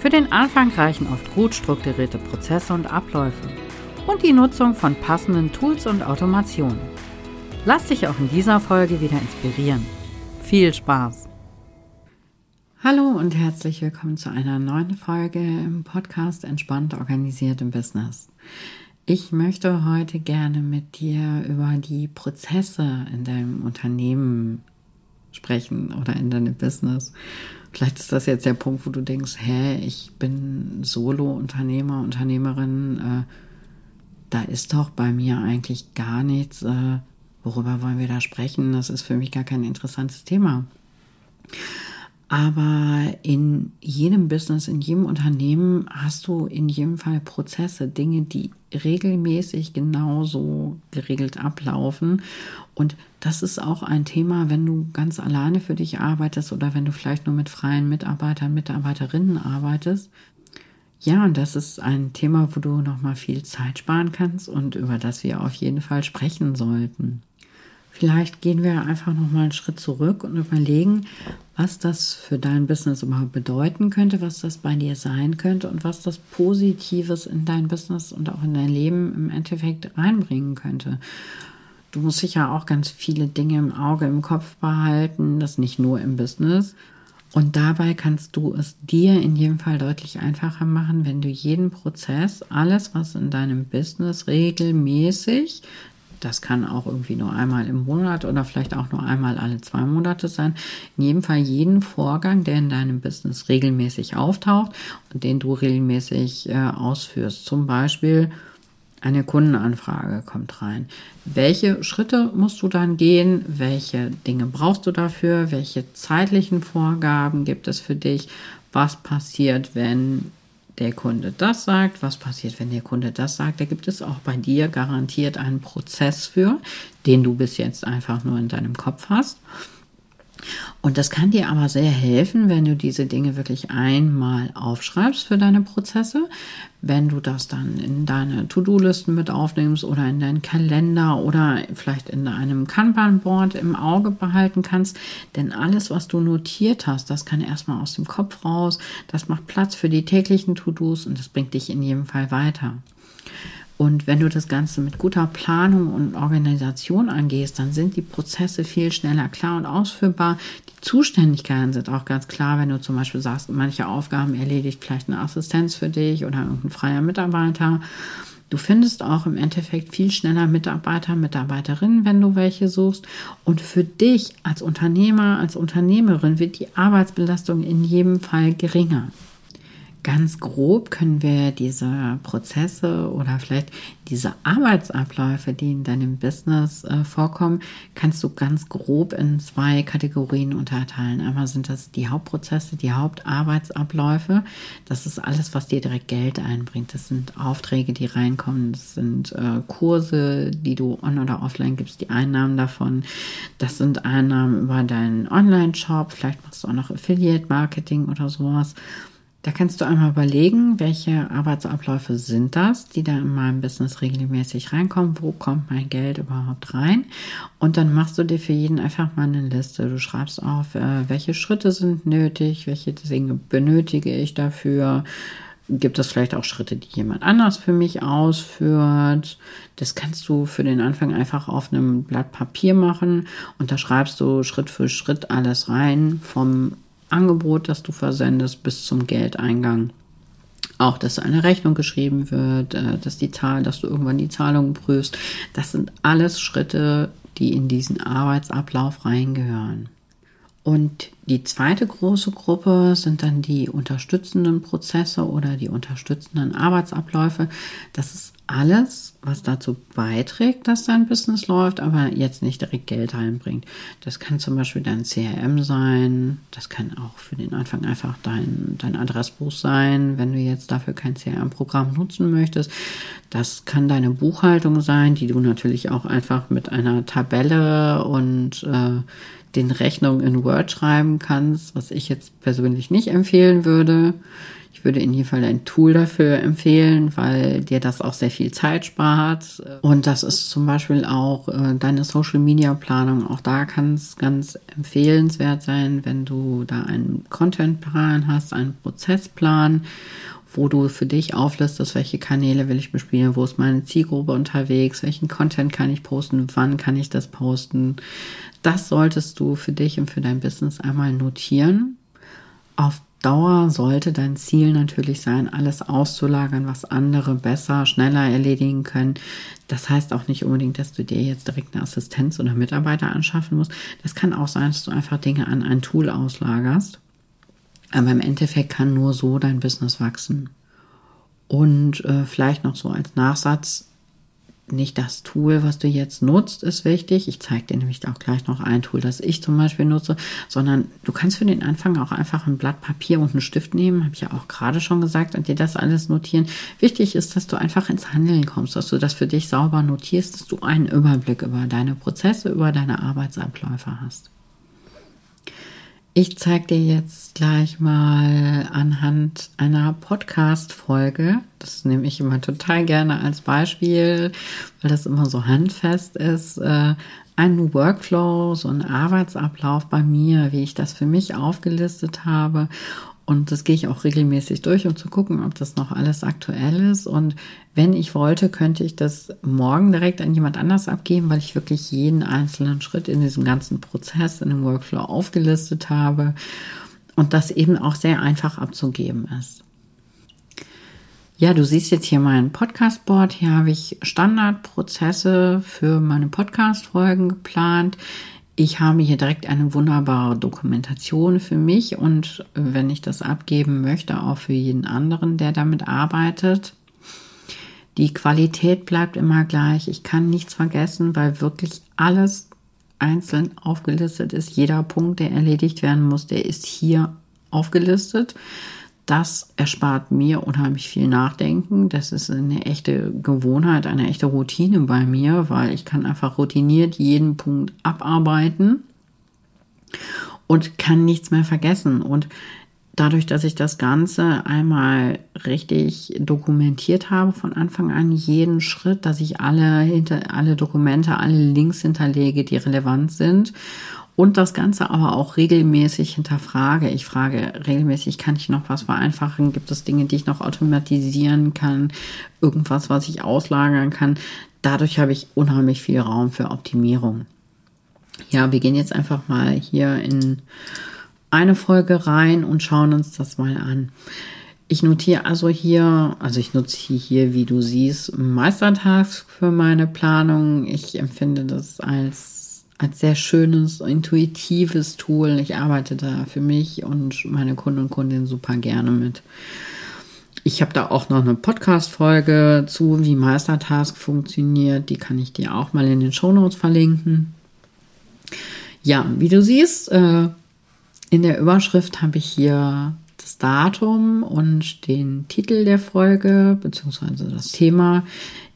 Für den Anfang reichen oft gut strukturierte Prozesse und Abläufe und die Nutzung von passenden Tools und Automationen. Lass dich auch in dieser Folge wieder inspirieren. Viel Spaß! Hallo und herzlich willkommen zu einer neuen Folge im Podcast Entspannt organisiert im Business. Ich möchte heute gerne mit dir über die Prozesse in deinem Unternehmen sprechen oder in deinem Business. Vielleicht ist das jetzt der Punkt, wo du denkst, hä, ich bin Solo-Unternehmer, Unternehmerin, äh, da ist doch bei mir eigentlich gar nichts. Äh, worüber wollen wir da sprechen? Das ist für mich gar kein interessantes Thema. Aber in jedem Business, in jedem Unternehmen hast du in jedem Fall Prozesse, Dinge, die regelmäßig genauso geregelt ablaufen. Und das ist auch ein Thema, wenn du ganz alleine für dich arbeitest oder wenn du vielleicht nur mit freien Mitarbeitern, Mitarbeiterinnen arbeitest. Ja, und das ist ein Thema, wo du nochmal viel Zeit sparen kannst und über das wir auf jeden Fall sprechen sollten. Vielleicht gehen wir einfach noch mal einen Schritt zurück und überlegen, was das für dein Business überhaupt bedeuten könnte, was das bei dir sein könnte und was das Positives in dein Business und auch in dein Leben im Endeffekt reinbringen könnte. Du musst sicher auch ganz viele Dinge im Auge, im Kopf behalten, das nicht nur im Business. Und dabei kannst du es dir in jedem Fall deutlich einfacher machen, wenn du jeden Prozess, alles, was in deinem Business regelmäßig das kann auch irgendwie nur einmal im Monat oder vielleicht auch nur einmal alle zwei Monate sein. In jedem Fall jeden Vorgang, der in deinem Business regelmäßig auftaucht und den du regelmäßig äh, ausführst. Zum Beispiel eine Kundenanfrage kommt rein. Welche Schritte musst du dann gehen? Welche Dinge brauchst du dafür? Welche zeitlichen Vorgaben gibt es für dich? Was passiert, wenn der Kunde das sagt, was passiert, wenn der Kunde das sagt. Da gibt es auch bei dir garantiert einen Prozess für, den du bis jetzt einfach nur in deinem Kopf hast. Und das kann dir aber sehr helfen, wenn du diese Dinge wirklich einmal aufschreibst für deine Prozesse, wenn du das dann in deine To-Do-Listen mit aufnimmst oder in deinen Kalender oder vielleicht in einem Kanban-Board im Auge behalten kannst. Denn alles, was du notiert hast, das kann erstmal aus dem Kopf raus, das macht Platz für die täglichen To-Dos und das bringt dich in jedem Fall weiter. Und wenn du das Ganze mit guter Planung und Organisation angehst, dann sind die Prozesse viel schneller klar und ausführbar. Die Zuständigkeiten sind auch ganz klar, wenn du zum Beispiel sagst, manche Aufgaben erledigt vielleicht eine Assistenz für dich oder irgendein freier Mitarbeiter. Du findest auch im Endeffekt viel schneller Mitarbeiter, Mitarbeiterinnen, wenn du welche suchst. Und für dich als Unternehmer, als Unternehmerin wird die Arbeitsbelastung in jedem Fall geringer. Ganz grob können wir diese Prozesse oder vielleicht diese Arbeitsabläufe, die in deinem Business äh, vorkommen, kannst du ganz grob in zwei Kategorien unterteilen. Einmal sind das die Hauptprozesse, die Hauptarbeitsabläufe. Das ist alles, was dir direkt Geld einbringt. Das sind Aufträge, die reinkommen. Das sind äh, Kurse, die du on- oder offline gibst, die Einnahmen davon. Das sind Einnahmen über deinen Online-Shop. Vielleicht machst du auch noch Affiliate-Marketing oder sowas. Da kannst du einmal überlegen, welche Arbeitsabläufe sind das, die da in meinem Business regelmäßig reinkommen. Wo kommt mein Geld überhaupt rein? Und dann machst du dir für jeden einfach mal eine Liste. Du schreibst auf, äh, welche Schritte sind nötig, welche Dinge benötige ich dafür. Gibt es vielleicht auch Schritte, die jemand anders für mich ausführt? Das kannst du für den Anfang einfach auf einem Blatt Papier machen und da schreibst du Schritt für Schritt alles rein vom Angebot, das du versendest, bis zum Geldeingang. Auch, dass eine Rechnung geschrieben wird, äh, dass die Zahl, dass du irgendwann die Zahlungen prüfst. Das sind alles Schritte, die in diesen Arbeitsablauf reingehören. Und die zweite große Gruppe sind dann die unterstützenden Prozesse oder die unterstützenden Arbeitsabläufe. Das ist alles, was dazu beiträgt, dass dein Business läuft, aber jetzt nicht direkt Geld reinbringt. Das kann zum Beispiel dein CRM sein. Das kann auch für den Anfang einfach dein, dein Adressbuch sein, wenn du jetzt dafür kein CRM-Programm nutzen möchtest. Das kann deine Buchhaltung sein, die du natürlich auch einfach mit einer Tabelle und äh, den Rechnungen in Word schreiben kannst, was ich jetzt persönlich nicht empfehlen würde. Ich würde in jedem Fall ein Tool dafür empfehlen, weil dir das auch sehr viel Zeit spart. Und das ist zum Beispiel auch äh, deine Social Media Planung. Auch da kann es ganz empfehlenswert sein, wenn du da einen Contentplan hast, einen Prozessplan wo du für dich auflistest, welche Kanäle will ich bespielen, wo ist meine Zielgruppe unterwegs, welchen Content kann ich posten, wann kann ich das posten. Das solltest du für dich und für dein Business einmal notieren. Auf Dauer sollte dein Ziel natürlich sein, alles auszulagern, was andere besser, schneller erledigen können. Das heißt auch nicht unbedingt, dass du dir jetzt direkt eine Assistenz oder Mitarbeiter anschaffen musst. Das kann auch sein, dass du einfach Dinge an ein Tool auslagerst aber im Endeffekt kann nur so dein Business wachsen. Und äh, vielleicht noch so als Nachsatz, nicht das Tool, was du jetzt nutzt, ist wichtig. Ich zeige dir nämlich auch gleich noch ein Tool, das ich zum Beispiel nutze, sondern du kannst für den Anfang auch einfach ein Blatt Papier und einen Stift nehmen, habe ich ja auch gerade schon gesagt, und dir das alles notieren. Wichtig ist, dass du einfach ins Handeln kommst, dass du das für dich sauber notierst, dass du einen Überblick über deine Prozesse, über deine Arbeitsabläufe hast. Ich zeige dir jetzt gleich mal anhand einer Podcast-Folge. Das nehme ich immer total gerne als Beispiel, weil das immer so handfest ist. Äh, einen Workflow, so einen Arbeitsablauf bei mir, wie ich das für mich aufgelistet habe. Und das gehe ich auch regelmäßig durch, um zu gucken, ob das noch alles aktuell ist. Und wenn ich wollte, könnte ich das morgen direkt an jemand anders abgeben, weil ich wirklich jeden einzelnen Schritt in diesem ganzen Prozess, in dem Workflow aufgelistet habe und das eben auch sehr einfach abzugeben ist. Ja, du siehst jetzt hier mein Podcast-Board. Hier habe ich Standardprozesse für meine Podcast-Folgen geplant. Ich habe hier direkt eine wunderbare Dokumentation für mich und wenn ich das abgeben möchte, auch für jeden anderen, der damit arbeitet. Die Qualität bleibt immer gleich. Ich kann nichts vergessen, weil wirklich alles einzeln aufgelistet ist. Jeder Punkt, der erledigt werden muss, der ist hier aufgelistet. Das erspart mir unheimlich viel Nachdenken. Das ist eine echte Gewohnheit, eine echte Routine bei mir, weil ich kann einfach routiniert jeden Punkt abarbeiten und kann nichts mehr vergessen. Und dadurch, dass ich das Ganze einmal richtig dokumentiert habe von Anfang an, jeden Schritt, dass ich alle, alle Dokumente, alle Links hinterlege, die relevant sind und das Ganze aber auch regelmäßig hinterfrage. Ich frage regelmäßig, kann ich noch was vereinfachen? Gibt es Dinge, die ich noch automatisieren kann? Irgendwas, was ich auslagern kann? Dadurch habe ich unheimlich viel Raum für Optimierung. Ja, wir gehen jetzt einfach mal hier in eine Folge rein und schauen uns das mal an. Ich notiere also hier, also ich nutze hier, wie du siehst, Meistertask für meine Planung. Ich empfinde das als als sehr schönes, intuitives Tool. Ich arbeite da für mich und meine Kunden und Kundinnen super gerne mit. Ich habe da auch noch eine Podcast-Folge zu, wie Meistertask funktioniert. Die kann ich dir auch mal in den Shownotes verlinken. Ja, wie du siehst, äh, in der Überschrift habe ich hier das Datum und den Titel der Folge beziehungsweise das Thema.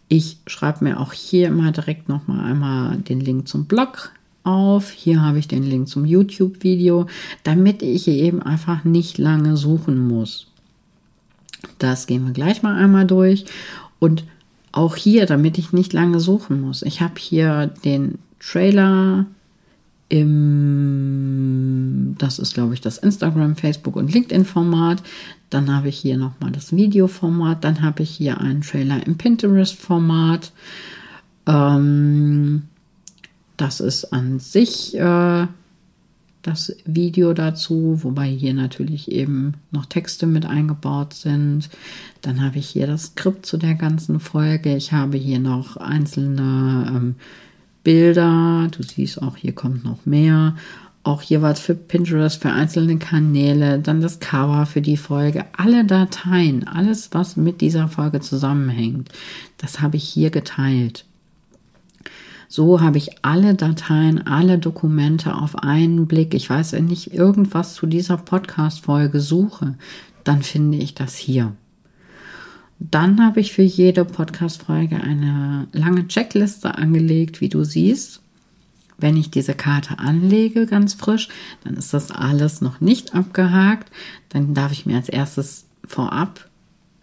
Ich schreibe mir auch hier immer direkt noch mal einmal den Link zum Blog auf. Hier habe ich den Link zum YouTube-Video, damit ich eben einfach nicht lange suchen muss. Das gehen wir gleich mal einmal durch. Und auch hier, damit ich nicht lange suchen muss. Ich habe hier den Trailer im, das ist glaube ich das Instagram, Facebook und LinkedIn-Format. Dann habe ich hier nochmal das Video-Format. Dann habe ich hier einen Trailer im Pinterest-Format. Ähm, das ist an sich äh, das Video dazu, wobei hier natürlich eben noch Texte mit eingebaut sind. Dann habe ich hier das Skript zu der ganzen Folge. Ich habe hier noch einzelne ähm, Bilder. Du siehst auch, hier kommt noch mehr. auch jeweils für Pinterest, für einzelne Kanäle, dann das Cover für die Folge, alle Dateien, alles, was mit dieser Folge zusammenhängt, das habe ich hier geteilt. So habe ich alle Dateien, alle Dokumente auf einen Blick. Ich weiß, wenn ich irgendwas zu dieser Podcast-Folge suche, dann finde ich das hier. Dann habe ich für jede Podcast-Folge eine lange Checkliste angelegt, wie du siehst. Wenn ich diese Karte anlege, ganz frisch, dann ist das alles noch nicht abgehakt. Dann darf ich mir als erstes vorab,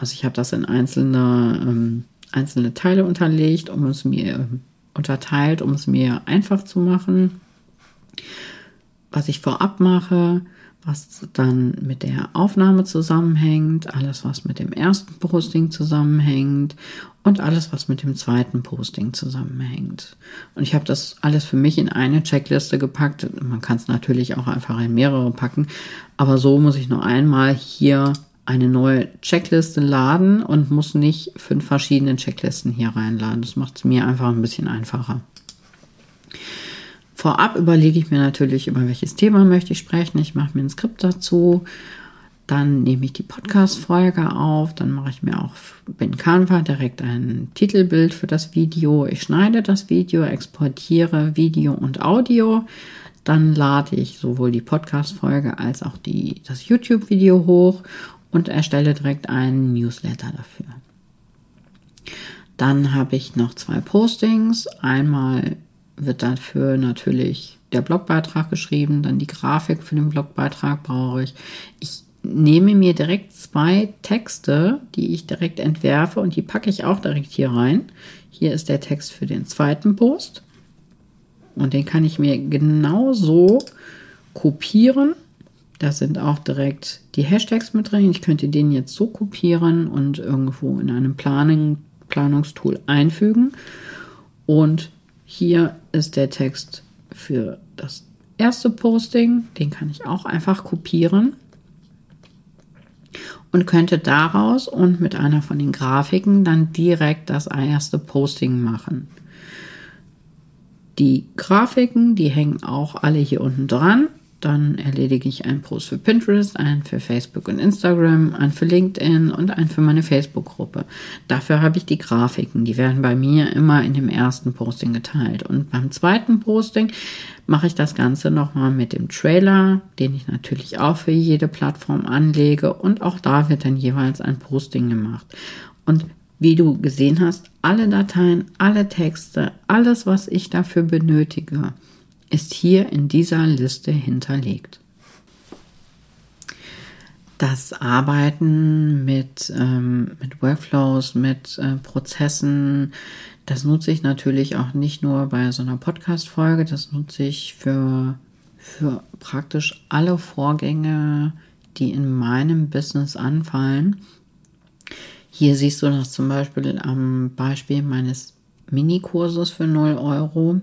also ich habe das in einzelne, ähm, einzelne Teile unterlegt, um es mir unterteilt, um es mir einfach zu machen. Was ich vorab mache, was dann mit der Aufnahme zusammenhängt, alles, was mit dem ersten Posting zusammenhängt und alles, was mit dem zweiten Posting zusammenhängt. Und ich habe das alles für mich in eine Checkliste gepackt. Man kann es natürlich auch einfach in mehrere packen, aber so muss ich nur einmal hier eine neue Checkliste laden und muss nicht fünf verschiedene Checklisten hier reinladen. Das macht es mir einfach ein bisschen einfacher. Vorab überlege ich mir natürlich, über welches Thema möchte ich sprechen. Ich mache mir ein Skript dazu. Dann nehme ich die Podcast-Folge auf. Dann mache ich mir auch in Canva direkt ein Titelbild für das Video. Ich schneide das Video, exportiere Video und Audio. Dann lade ich sowohl die Podcast-Folge als auch die, das YouTube-Video hoch und erstelle direkt einen Newsletter dafür. Dann habe ich noch zwei Postings. Einmal wird dafür natürlich der Blogbeitrag geschrieben, dann die Grafik für den Blogbeitrag brauche ich. Ich nehme mir direkt zwei Texte, die ich direkt entwerfe und die packe ich auch direkt hier rein. Hier ist der Text für den zweiten Post und den kann ich mir genauso kopieren. Da sind auch direkt die Hashtags mit drin. Ich könnte den jetzt so kopieren und irgendwo in einem Planung, Planungstool einfügen. Und hier ist der Text für das erste Posting. Den kann ich auch einfach kopieren und könnte daraus und mit einer von den Grafiken dann direkt das erste Posting machen. Die Grafiken, die hängen auch alle hier unten dran. Dann erledige ich einen Post für Pinterest, einen für Facebook und Instagram, einen für LinkedIn und einen für meine Facebook-Gruppe. Dafür habe ich die Grafiken. Die werden bei mir immer in dem ersten Posting geteilt. Und beim zweiten Posting mache ich das Ganze nochmal mit dem Trailer, den ich natürlich auch für jede Plattform anlege. Und auch da wird dann jeweils ein Posting gemacht. Und wie du gesehen hast, alle Dateien, alle Texte, alles, was ich dafür benötige, ist hier in dieser Liste hinterlegt. Das Arbeiten mit, ähm, mit Workflows, mit äh, Prozessen, das nutze ich natürlich auch nicht nur bei so einer Podcast-Folge, das nutze ich für, für praktisch alle Vorgänge, die in meinem Business anfallen. Hier siehst du das zum Beispiel am Beispiel meines Minikurses für 0 Euro.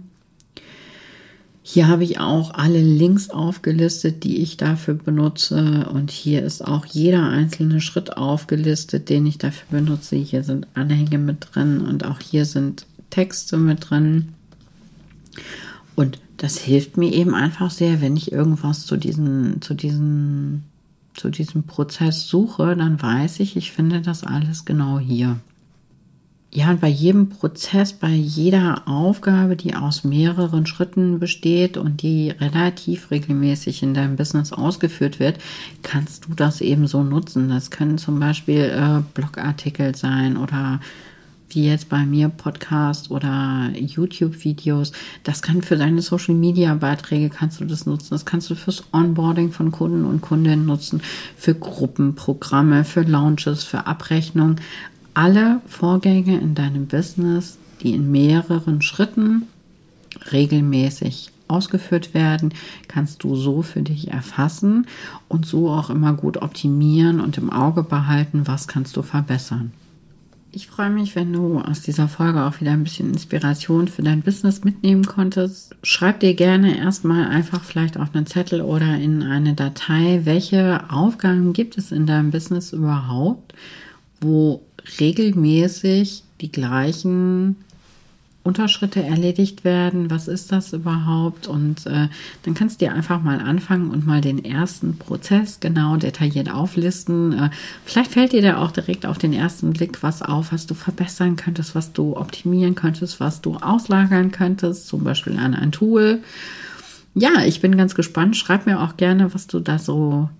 Hier habe ich auch alle Links aufgelistet, die ich dafür benutze. Und hier ist auch jeder einzelne Schritt aufgelistet, den ich dafür benutze. Hier sind Anhänge mit drin und auch hier sind Texte mit drin. Und das hilft mir eben einfach sehr, wenn ich irgendwas zu diesem, zu diesem, zu diesem Prozess suche, dann weiß ich, ich finde das alles genau hier. Ja, und bei jedem Prozess, bei jeder Aufgabe, die aus mehreren Schritten besteht und die relativ regelmäßig in deinem Business ausgeführt wird, kannst du das eben so nutzen. Das können zum Beispiel äh, Blogartikel sein oder wie jetzt bei mir Podcast oder YouTube-Videos. Das kann für deine Social-Media-Beiträge kannst du das nutzen. Das kannst du fürs Onboarding von Kunden und Kundinnen nutzen, für Gruppenprogramme, für Launches, für Abrechnung alle Vorgänge in deinem Business, die in mehreren Schritten regelmäßig ausgeführt werden, kannst du so für dich erfassen und so auch immer gut optimieren und im Auge behalten, was kannst du verbessern. Ich freue mich, wenn du aus dieser Folge auch wieder ein bisschen Inspiration für dein Business mitnehmen konntest. Schreib dir gerne erstmal einfach vielleicht auf einen Zettel oder in eine Datei, welche Aufgaben gibt es in deinem Business überhaupt, wo regelmäßig die gleichen Unterschritte erledigt werden? Was ist das überhaupt? Und äh, dann kannst du dir einfach mal anfangen und mal den ersten Prozess genau detailliert auflisten. Äh, vielleicht fällt dir da auch direkt auf den ersten Blick was auf, was du verbessern könntest, was du optimieren könntest, was du auslagern könntest, zum Beispiel an ein Tool. Ja, ich bin ganz gespannt. Schreib mir auch gerne, was du da so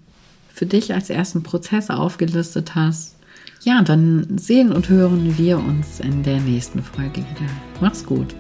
für dich als ersten Prozess aufgelistet hast. Ja, dann sehen und hören wir uns in der nächsten Folge wieder. Mach's gut.